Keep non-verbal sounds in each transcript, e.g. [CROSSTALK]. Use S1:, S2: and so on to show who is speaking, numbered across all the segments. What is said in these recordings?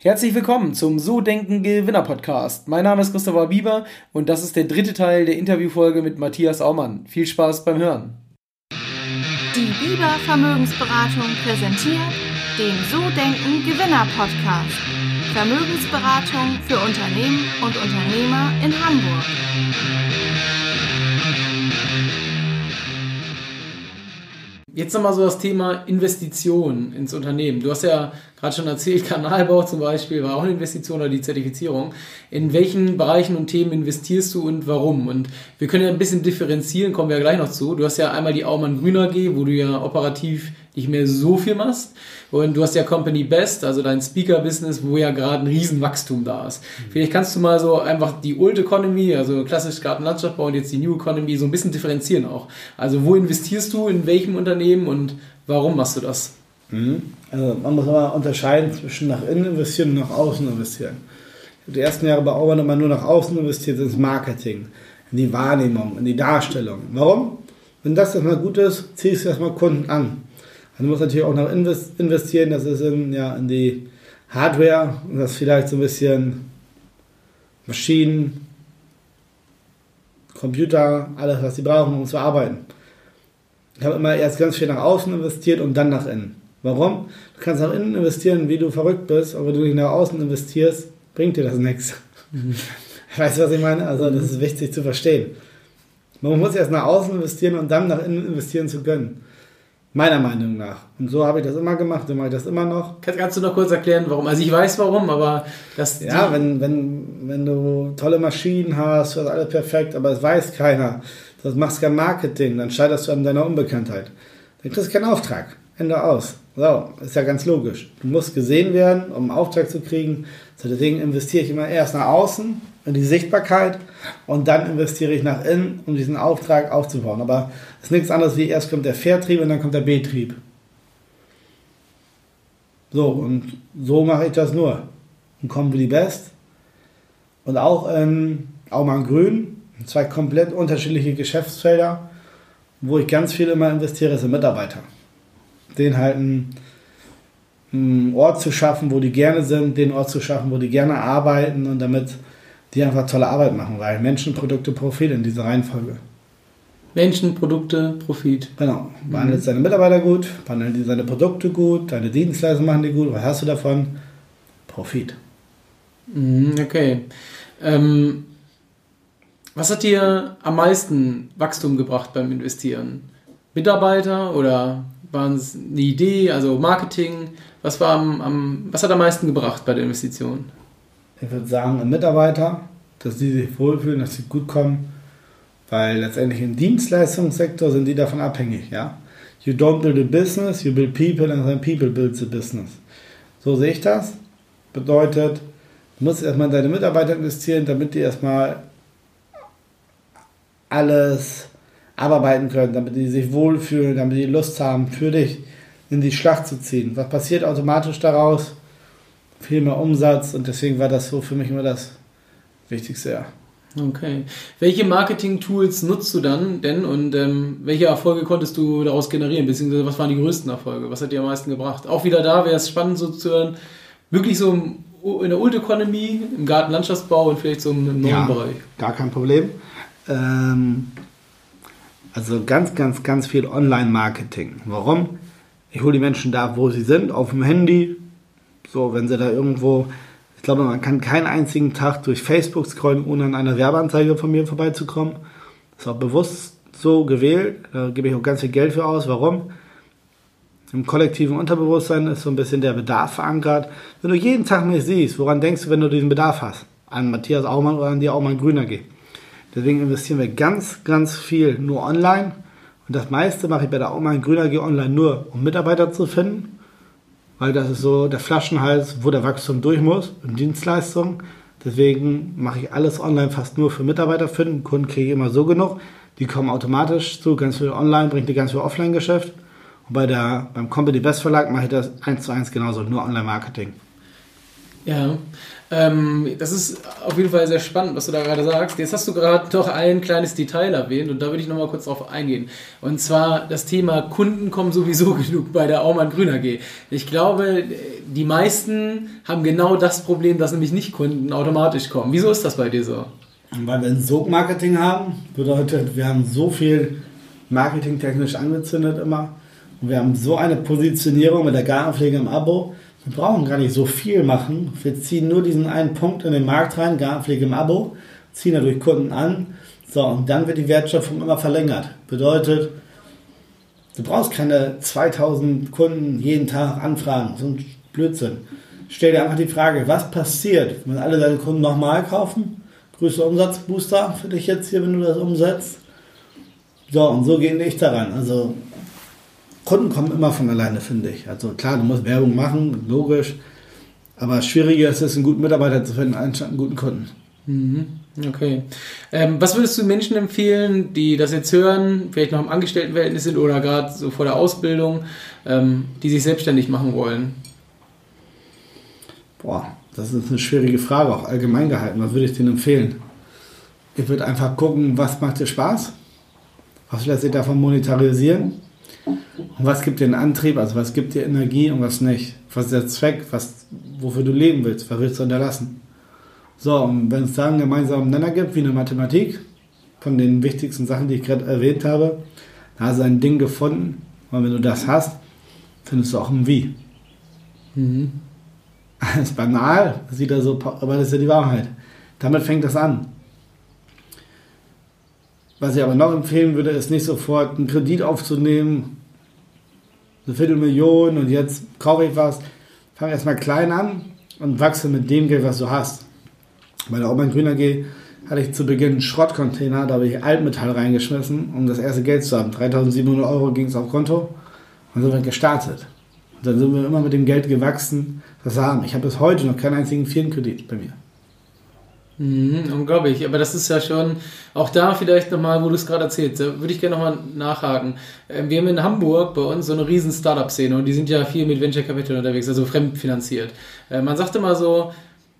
S1: Herzlich willkommen zum So Denken Gewinner Podcast. Mein Name ist Christopher Bieber und das ist der dritte Teil der Interviewfolge mit Matthias Aumann. Viel Spaß beim Hören.
S2: Die Bieber Vermögensberatung präsentiert den So Denken Gewinner Podcast. Vermögensberatung für Unternehmen und Unternehmer in Hamburg.
S1: Jetzt nochmal so das Thema Investition ins Unternehmen. Du hast ja gerade schon erzählt, Kanalbau zum Beispiel war auch eine Investition oder die Zertifizierung. In welchen Bereichen und Themen investierst du und warum? Und wir können ja ein bisschen differenzieren, kommen wir ja gleich noch zu. Du hast ja einmal die Aumann Grüner G, wo du ja operativ nicht mehr so viel machst. Und du hast ja Company Best, also dein Speaker-Business, wo ja gerade ein Riesenwachstum da ist. Mhm. Vielleicht kannst du mal so einfach die Old Economy, also klassisch Gartenlandschaftsbau und jetzt die New Economy so ein bisschen differenzieren auch. Also wo investierst du, in welchem Unternehmen und warum machst du das?
S3: Mhm. Also man muss aber unterscheiden zwischen nach innen investieren und nach außen investieren. Ich habe die ersten Jahre bei Aumann immer nur nach außen investiert, ins Marketing, in die Wahrnehmung, in die Darstellung. Warum? Wenn das erstmal gut ist, ziehst du erstmal Kunden an. Du musst natürlich auch noch investieren, das ist in, ja, in die Hardware und das vielleicht so ein bisschen Maschinen, Computer, alles, was sie brauchen, um zu arbeiten. Ich habe immer erst ganz viel nach außen investiert und dann nach innen. Warum? Du kannst nach innen investieren, wie du verrückt bist, aber wenn du nicht nach außen investierst, bringt dir das nichts. Mhm. [LAUGHS] Weißt du, was ich meine? Also, das ist wichtig zu verstehen. Man muss erst nach außen investieren und dann nach innen investieren zu können. Meiner Meinung nach. Und so habe ich das immer gemacht, so mache ich das immer noch.
S1: Kannst du noch kurz erklären, warum? Also ich weiß warum, aber das.
S3: Ja, wenn, wenn, wenn du tolle Maschinen hast, du hast alles perfekt, aber es weiß keiner. Du machst kein Marketing, dann scheiterst du an deiner Unbekanntheit. Dann kriegst du keinen Auftrag. Ende aus. So, ist ja ganz logisch. Du musst gesehen werden, um einen Auftrag zu kriegen. So, deswegen investiere ich immer erst nach außen in die Sichtbarkeit und dann investiere ich nach innen, um diesen Auftrag aufzubauen. Aber es ist nichts anderes wie erst kommt der Vertrieb und dann kommt der Betrieb. So, und so mache ich das nur. Und kommen wir die Best. Und auch in Aumann Grün, zwei komplett unterschiedliche Geschäftsfelder, wo ich ganz viel immer investiere, sind Mitarbeiter. Den halt einen, einen Ort zu schaffen, wo die gerne sind, den Ort zu schaffen, wo die gerne arbeiten und damit die einfach tolle Arbeit machen, weil Menschen, Produkte, Profit in dieser Reihenfolge.
S1: Menschen, Produkte, Profit.
S3: Genau. Behandelt mhm. seine Mitarbeiter gut, behandelt die seine Produkte gut, deine Dienstleistungen machen die gut. Was hast du davon? Profit.
S1: Mhm, okay. Ähm, was hat dir am meisten Wachstum gebracht beim Investieren? Mitarbeiter oder waren es eine Idee, also Marketing? Was, war am, am, was hat am meisten gebracht bei der Investition?
S3: ich würde sagen, Mitarbeiter, dass die sich wohlfühlen, dass sie gut kommen, weil letztendlich im Dienstleistungssektor sind die davon abhängig, ja. You don't build a business, you build people and then people build the business. So sehe ich das. Bedeutet, du musst erstmal in deine Mitarbeiter investieren, damit die erstmal alles abarbeiten können, damit die sich wohlfühlen, damit die Lust haben, für dich in die Schlacht zu ziehen. Was passiert automatisch daraus? viel mehr Umsatz und deswegen war das so für mich immer das Wichtigste, ja.
S1: Okay. Welche Marketing-Tools nutzt du dann denn und ähm, welche Erfolge konntest du daraus generieren? Beziehungsweise was waren die größten Erfolge? Was hat dir am meisten gebracht? Auch wieder da wäre es spannend so zu hören, wirklich so in der Old Economy, im Gartenlandschaftsbau und vielleicht so im neuen ja, Bereich.
S3: Gar kein Problem. Ähm, also ganz, ganz, ganz viel Online-Marketing. Warum? Ich hole die Menschen da, wo sie sind, auf dem Handy, so, wenn sie da irgendwo, ich glaube, man kann keinen einzigen Tag durch Facebook scrollen, ohne an einer Werbeanzeige von mir vorbeizukommen. Das ist auch bewusst so gewählt. Da gebe ich auch ganz viel Geld für aus. Warum? Im kollektiven Unterbewusstsein ist so ein bisschen der Bedarf verankert. Wenn du jeden Tag mich siehst, woran denkst du, wenn du diesen Bedarf hast? An Matthias Aumann oder an die Aumann Grüner geht. Deswegen investieren wir ganz, ganz viel nur online. Und das meiste mache ich bei der Aumann Grüner G online nur, um Mitarbeiter zu finden weil das ist so der Flaschenhals, wo der Wachstum durch muss, in Dienstleistungen. Deswegen mache ich alles online fast nur für Mitarbeiter finden. Kunden kriege ich immer so genug. Die kommen automatisch zu, ganz viel online, bringt die ganz viel Offline-Geschäft. Und bei der, beim Company Best Verlag mache ich das eins zu eins genauso, nur Online-Marketing.
S1: Ja, ähm, das ist auf jeden Fall sehr spannend, was du da gerade sagst. Jetzt hast du gerade noch ein kleines Detail erwähnt und da würde ich nochmal kurz drauf eingehen. Und zwar das Thema Kunden kommen sowieso [LAUGHS] genug bei der Aumann Grüner G. Ich glaube, die meisten haben genau das Problem, dass nämlich nicht Kunden automatisch kommen. Wieso ist das bei dir so?
S3: Weil wir ein Sog-Marketing haben, bedeutet, wir haben so viel marketingtechnisch angezündet immer. Und wir haben so eine Positionierung mit der Gartenpflege im Abo, wir brauchen gar nicht so viel machen. Wir ziehen nur diesen einen Punkt in den Markt rein, Gartenpflege im Abo, ziehen dadurch Kunden an. So, und dann wird die Wertschöpfung immer verlängert. Bedeutet, du brauchst keine 2000 Kunden jeden Tag anfragen. So ein Blödsinn. Stell dir einfach die Frage, was passiert, wenn alle deine Kunden nochmal kaufen? Größter Umsatzbooster für dich jetzt hier, wenn du das umsetzt. So, und so gehe ich daran. Also Kunden kommen immer von alleine, finde ich. Also klar, du musst Werbung machen, logisch. Aber schwieriger ist es, einen guten Mitarbeiter zu finden, anstatt einen guten Kunden.
S1: Mhm. Okay. Ähm, was würdest du Menschen empfehlen, die das jetzt hören, vielleicht noch im Angestelltenverhältnis sind oder gerade so vor der Ausbildung, ähm, die sich selbstständig machen wollen?
S3: Boah, das ist eine schwierige Frage, auch allgemein gehalten. Was würde ich denen empfehlen? Ich würde einfach gucken, was macht dir Spaß? Was lässt sich davon monetarisieren? Und was gibt dir einen Antrieb, also was gibt dir Energie und was nicht? Was ist der Zweck, was, wofür du leben willst, was willst du hinterlassen? So, und wenn es da einen gemeinsamen Nenner gibt, wie eine Mathematik, von den wichtigsten Sachen, die ich gerade erwähnt habe, da hast du ein Ding gefunden, und wenn du das hast, findest du auch ein Wie. Mhm. Das ist banal, das sieht er so, aber das ist ja die Wahrheit. Damit fängt das an. Was ich aber noch empfehlen würde, ist nicht sofort einen Kredit aufzunehmen, eine Viertelmillion und jetzt kaufe ich was. Fang erstmal klein an und wachse mit dem Geld, was du hast. Bei der Oma Grüner G hatte ich zu Beginn einen Schrottcontainer, da habe ich Altmetall reingeschmissen, um das erste Geld zu haben. 3700 Euro ging es auf Konto und sind wir gestartet. Und dann sind wir immer mit dem Geld gewachsen, was wir haben. Ich habe bis heute noch keinen einzigen Firmenkredit bei mir.
S1: Mhm, unglaublich, aber das ist ja schon, auch da vielleicht nochmal, wo du es gerade erzählst, da würde ich gerne nochmal nachhaken. Ähm, wir haben in Hamburg bei uns so eine riesen Startup-Szene und die sind ja viel mit Venture Capital unterwegs, also fremdfinanziert. Äh, man sagt immer so,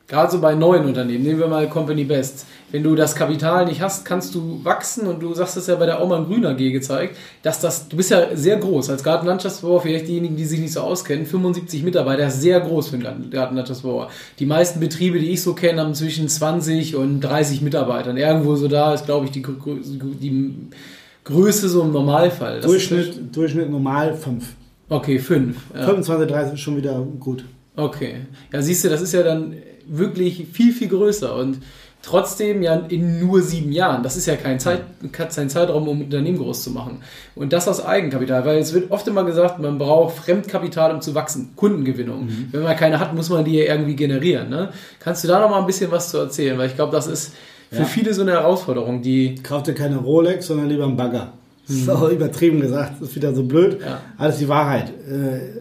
S1: Gerade so bei neuen Unternehmen, nehmen wir mal Company Best. Wenn du das Kapital nicht hast, kannst du wachsen und du sagst es ja bei der Aumann Grün AG gezeigt, dass das, du bist ja sehr groß als Gartenlandschaftsbauer, vielleicht diejenigen, die sich nicht so auskennen, 75 Mitarbeiter, sehr groß für einen Gartenlandschaftsbauer. Die meisten Betriebe, die ich so kenne, haben zwischen 20 und 30 Mitarbeitern. Irgendwo so da ist, glaube ich, die, die Größe so im Normalfall.
S3: Das Durchschnitt, Durchschnitt normal 5.
S1: Okay, 5.
S3: Ja. 25, 30 ist schon wieder gut.
S1: Okay. Ja, siehst du, das ist ja dann wirklich viel, viel größer und trotzdem ja in nur sieben Jahren. Das ist ja kein, Zeit, kein Zeitraum, um ein Unternehmen groß zu machen. Und das aus Eigenkapital, weil es wird oft immer gesagt, man braucht Fremdkapital, um zu wachsen. Kundengewinnung. Mhm. Wenn man keine hat, muss man die ja irgendwie generieren. Ne? Kannst du da noch mal ein bisschen was zu erzählen? Weil ich glaube, das ist für ja. viele so eine Herausforderung, die...
S3: Kauf dir keine Rolex, sondern lieber einen Bagger. Das ist auch übertrieben gesagt, das ist wieder so blöd. Ja. Alles die Wahrheit. Äh,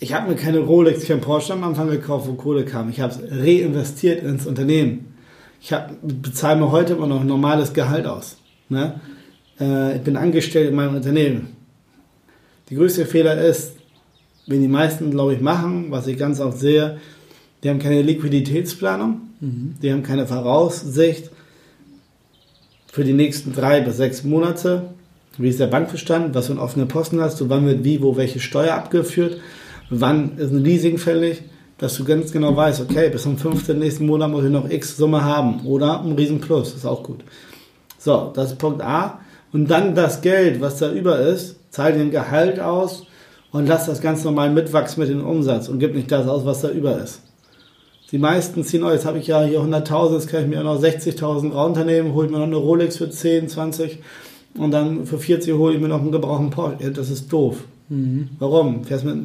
S3: ich habe mir keine Rolex, kein Porsche am Anfang gekauft, wo Kohle kam. Ich habe es reinvestiert ins Unternehmen. Ich bezahle mir heute immer noch ein normales Gehalt aus. Ne? Äh, ich bin angestellt in meinem Unternehmen. Die größte Fehler ist, wenn die meisten, glaube ich, machen, was ich ganz oft sehe, die haben keine Liquiditätsplanung, mhm. die haben keine Voraussicht für die nächsten drei bis sechs Monate. Wie ist der Bankbestand? Was für einen offenen Posten hast du? Wann wird wie, wo welche Steuer abgeführt? Wann ist ein Leasing fällig, dass du ganz genau weißt, okay, bis zum 15. nächsten Monat muss ich noch X Summe haben oder ein Riesenplus, ist auch gut. So, das ist Punkt A. Und dann das Geld, was da über ist, zahl den Gehalt aus und lass das ganz normal mitwachsen mit dem Umsatz und gib nicht das aus, was da über ist. Die meisten ziehen, oh, jetzt habe ich ja hier 100.000, jetzt kann ich mir auch noch 60.000 Raunternehmen, hole ich mir noch eine Rolex für 10, 20 und dann für 40 hole ich mir noch einen gebrauchten Porsche. Das ist doof. Mhm. Warum? Fährst mit,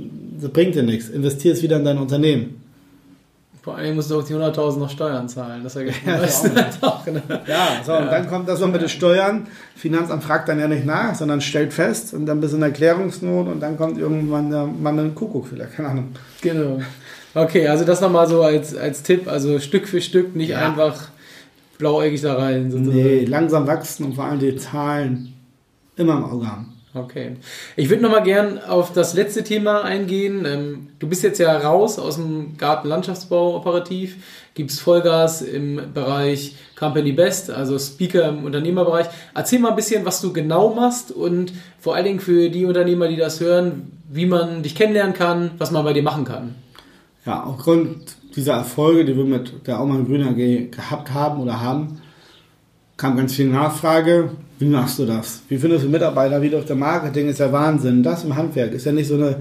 S3: das bringt dir nichts. Investier es wieder in dein Unternehmen.
S1: Vor allem musst du auch die 100.000 noch Steuern zahlen. Das ergibt ja,
S3: das auch, ne? ja, so, ja. und dann kommt das noch mit den Steuern. Finanzamt fragt dann ja nicht nach, sondern stellt fest und dann bist du in Erklärungsnot und dann kommt irgendwann der Mann mit dem Kuckuck vielleicht, keine Ahnung.
S1: Genau. Okay, also das nochmal so als, als Tipp, also Stück für Stück, nicht ja. einfach blauäugig da rein.
S3: Sozusagen. Nee, langsam wachsen und vor allem die Zahlen immer im Auge haben.
S1: Okay. Ich würde nochmal gern auf das letzte Thema eingehen. Ähm, du bist jetzt ja raus aus dem Gartenlandschaftsbau operativ, gibst Vollgas im Bereich Company Best, also Speaker im Unternehmerbereich. Erzähl mal ein bisschen, was du genau machst und vor allen Dingen für die Unternehmer, die das hören, wie man dich kennenlernen kann, was man bei dir machen kann.
S3: Ja, aufgrund dieser Erfolge, die wir mit der Aumann Grüner gehabt haben oder haben, kam ganz viel Nachfrage. Wie machst du das? Wie findest du Mitarbeiter? Wie durch der Marketing ist ja Wahnsinn. Das im Handwerk ist ja nicht so eine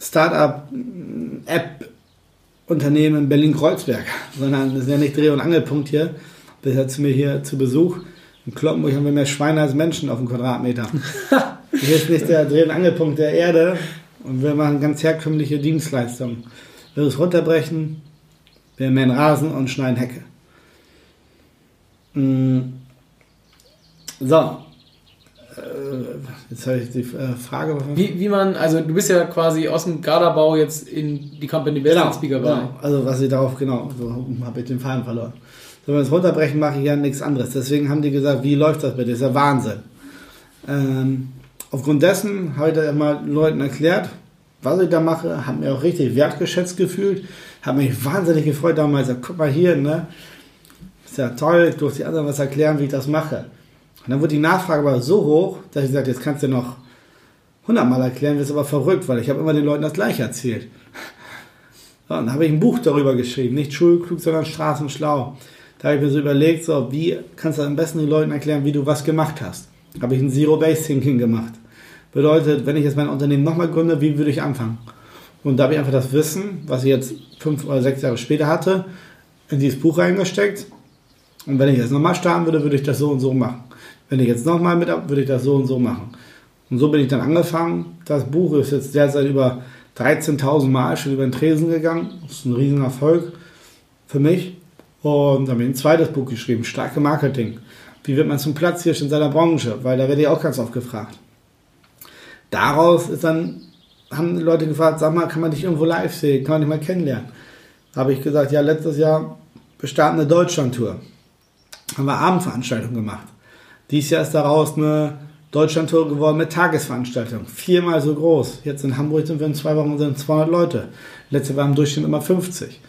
S3: Start-up-App-Unternehmen in Berlin-Kreuzberg, [LAUGHS] sondern das ist ja nicht Dreh- und Angelpunkt hier. Bisher zu mir hier zu Besuch. In Kloppenburg haben wir mehr Schweine als Menschen auf dem Quadratmeter. [LAUGHS] hier ist nicht der Dreh- und Angelpunkt der Erde und wir machen ganz herkömmliche Dienstleistungen. Wir es runterbrechen, wir mähen Rasen und schneiden Hecke. Mm. So. Äh, jetzt habe ich die äh, Frage.
S1: Wie, wie man, also du bist ja quasi aus dem Garderbau jetzt in die Company Best
S3: genau, Speaker genau. Also was ich darauf, genau, so habe ich den Faden verloren. So, wenn wir es runterbrechen, mache ich ja nichts anderes. Deswegen haben die gesagt, wie läuft das bitte? Das ist ja Wahnsinn. Ähm, aufgrund dessen habe ich da immer Leuten erklärt, was ich da mache, habe mir auch richtig wertgeschätzt gefühlt, habe mich wahnsinnig gefreut damals. Guck mal hier, ne? ist ja toll, ich durfte die anderen was erklären, wie ich das mache. Und dann wurde die Nachfrage aber so hoch, dass ich sagte, jetzt kannst du noch hundertmal erklären, wirst aber verrückt, weil ich habe immer den Leuten das gleiche erzählt. So, dann habe ich ein Buch darüber geschrieben, nicht schulklug, sondern straßenschlau. Da habe ich mir so überlegt, so, wie kannst du am besten den Leuten erklären, wie du was gemacht hast. Habe ich ein Zero-Base-Thinking gemacht. Bedeutet, wenn ich jetzt mein Unternehmen nochmal gründe, wie würde ich anfangen? Und da habe ich einfach das Wissen, was ich jetzt fünf oder sechs Jahre später hatte, in dieses Buch reingesteckt und wenn ich jetzt nochmal starten würde, würde ich das so und so machen. Wenn ich jetzt nochmal mit ab, würde ich das so und so machen. Und so bin ich dann angefangen. Das Buch ist jetzt derzeit über 13.000 Mal schon über den Tresen gegangen. Das ist ein riesen Erfolg für mich. Und dann habe ich ein zweites Buch geschrieben, Starke Marketing. Wie wird man zum Platz hier in seiner Branche? Weil da werde ich auch ganz oft gefragt. Daraus ist dann, haben Leute gefragt, sag mal, kann man dich irgendwo live sehen? Kann man dich mal kennenlernen? Da habe ich gesagt, ja, letztes Jahr, wir starten eine Deutschland-Tour haben wir Abendveranstaltungen gemacht. Dieses Jahr ist daraus eine Deutschlandtour geworden mit Tagesveranstaltungen. Viermal so groß. Jetzt in Hamburg sind wir in zwei Wochen sind 200 Leute. Letzte war im Durchschnitt immer 50.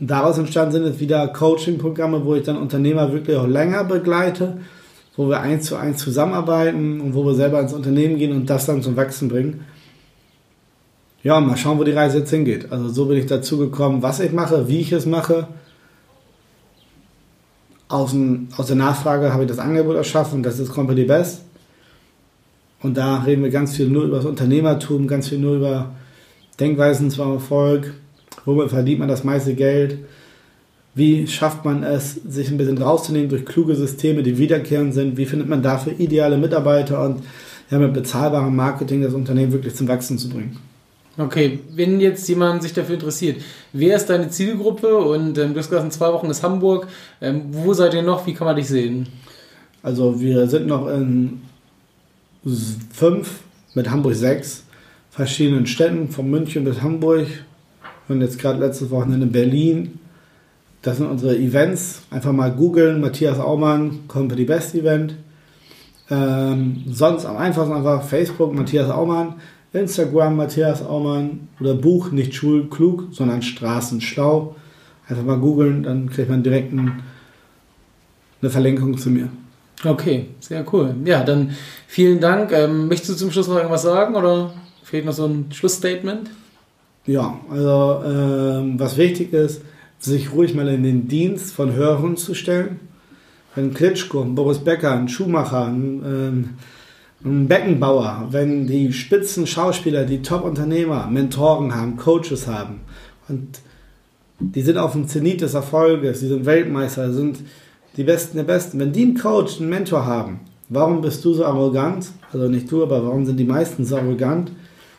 S3: Und daraus entstanden sind jetzt wieder Coaching-Programme, wo ich dann Unternehmer wirklich auch länger begleite, wo wir eins zu eins zusammenarbeiten und wo wir selber ins Unternehmen gehen und das dann zum Wachsen bringen. Ja, mal schauen, wo die Reise jetzt hingeht. Also so bin ich dazu gekommen, was ich mache, wie ich es mache aus, dem, aus der Nachfrage habe ich das Angebot erschaffen, das ist Company Best. Und da reden wir ganz viel nur über das Unternehmertum, ganz viel nur über Denkweisen zum Erfolg, womit verdient man das meiste Geld, wie schafft man es, sich ein bisschen rauszunehmen durch kluge Systeme, die wiederkehrend sind, wie findet man dafür ideale Mitarbeiter und ja, mit bezahlbarem Marketing das Unternehmen wirklich zum Wachsen zu bringen.
S1: Okay, wenn jetzt jemand sich dafür interessiert, wer ist deine Zielgruppe? Und ähm, du hast gesagt, in zwei Wochen ist Hamburg. Ähm, wo seid ihr noch? Wie kann man dich sehen?
S3: Also wir sind noch in fünf, mit Hamburg sechs verschiedenen Städten, von München bis Hamburg. Und jetzt gerade letztes Wochenende in Berlin. Das sind unsere Events. Einfach mal googeln, Matthias Aumann, Company Best Event. Ähm, sonst am einfachsten einfach Facebook, Matthias Aumann. Instagram Matthias Aumann oder Buch nicht schulklug, sondern straßenschlau. Einfach mal googeln, dann kriegt man direkt ein, eine Verlinkung zu mir.
S1: Okay, sehr cool. Ja, dann vielen Dank. Ähm, möchtest du zum Schluss noch irgendwas sagen oder fehlt noch so ein Schlussstatement?
S3: Ja, also ähm, was wichtig ist, sich ruhig mal in den Dienst von Hörern zu stellen. Wenn Klitschko, Boris Becker, ein ein, ähm, ein Beckenbauer, wenn die spitzen Schauspieler, die Top-Unternehmer, Mentoren haben, Coaches haben und die sind auf dem Zenit des Erfolges, die sind Weltmeister, sind die Besten der Besten. Wenn die einen Coach, einen Mentor haben, warum bist du so arrogant? Also nicht du, aber warum sind die meisten so arrogant,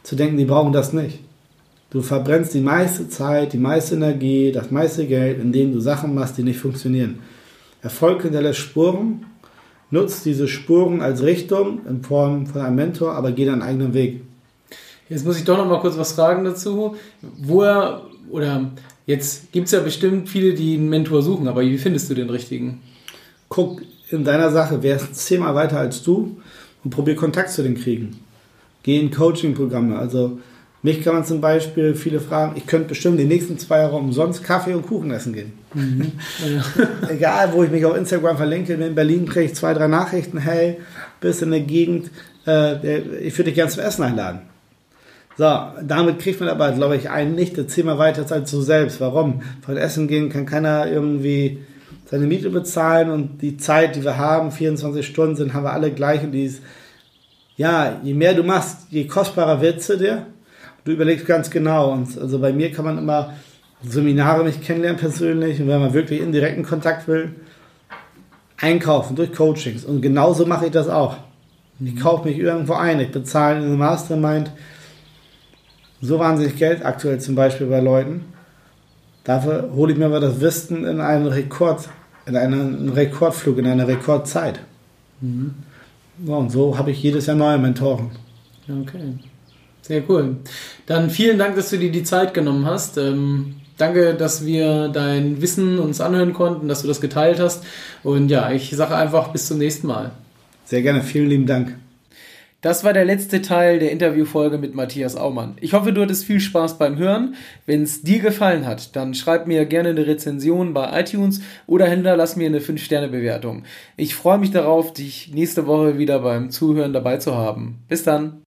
S3: zu denken, die brauchen das nicht? Du verbrennst die meiste Zeit, die meiste Energie, das meiste Geld, indem du Sachen machst, die nicht funktionieren. Erfolg hinterlässt Spuren nutzt diese Spuren als Richtung in Form von einem Mentor, aber geht einen eigenen Weg.
S1: Jetzt muss ich doch noch mal kurz was fragen dazu. Woher, oder jetzt gibt es ja bestimmt viele, die einen Mentor suchen, aber wie findest du den richtigen?
S3: Guck in deiner Sache, wer ist zehnmal weiter als du und probiere Kontakt zu denen kriegen. Gehe in Coaching-Programme. Also mich kann man zum Beispiel viele fragen, ich könnte bestimmt die nächsten zwei Jahre umsonst Kaffee und Kuchen essen gehen. Mhm. [LAUGHS] Egal, wo ich mich auf Instagram verlinke, in Berlin kriege ich zwei, drei Nachrichten, hey, bist in der Gegend, äh, ich würde dich gerne zum Essen einladen. So, damit kriegt man aber, glaube ich, einen nicht. Erzähl mal weiter als du selbst. Warum? Von Essen gehen kann keiner irgendwie seine Miete bezahlen und die Zeit, die wir haben, 24 Stunden sind, haben wir alle gleich und die ist, ja, je mehr du machst, je kostbarer wird sie dir. Du überlegst ganz genau. Und also bei mir kann man immer Seminare mich kennenlernen persönlich und wenn man wirklich indirekten Kontakt will, einkaufen durch Coachings. Und genauso mache ich das auch. Ich kaufe mich irgendwo ein, ich bezahle eine Mastermind so wahnsinnig Geld aktuell zum Beispiel bei Leuten. Dafür hole ich mir aber das Wissen in einen Rekord, in einen Rekordflug, in einer Rekordzeit. Mhm. So, und so habe ich jedes Jahr neue Mentoren.
S1: Okay. Sehr cool. Dann vielen Dank, dass du dir die Zeit genommen hast. Ähm, danke, dass wir dein Wissen uns anhören konnten, dass du das geteilt hast. Und ja, ich sage einfach bis zum nächsten Mal.
S3: Sehr gerne. Vielen lieben Dank.
S1: Das war der letzte Teil der Interviewfolge mit Matthias Aumann. Ich hoffe, du hattest viel Spaß beim Hören. Wenn es dir gefallen hat, dann schreib mir gerne eine Rezension bei iTunes oder hinterlass mir eine 5-Sterne-Bewertung. Ich freue mich darauf, dich nächste Woche wieder beim Zuhören dabei zu haben. Bis dann.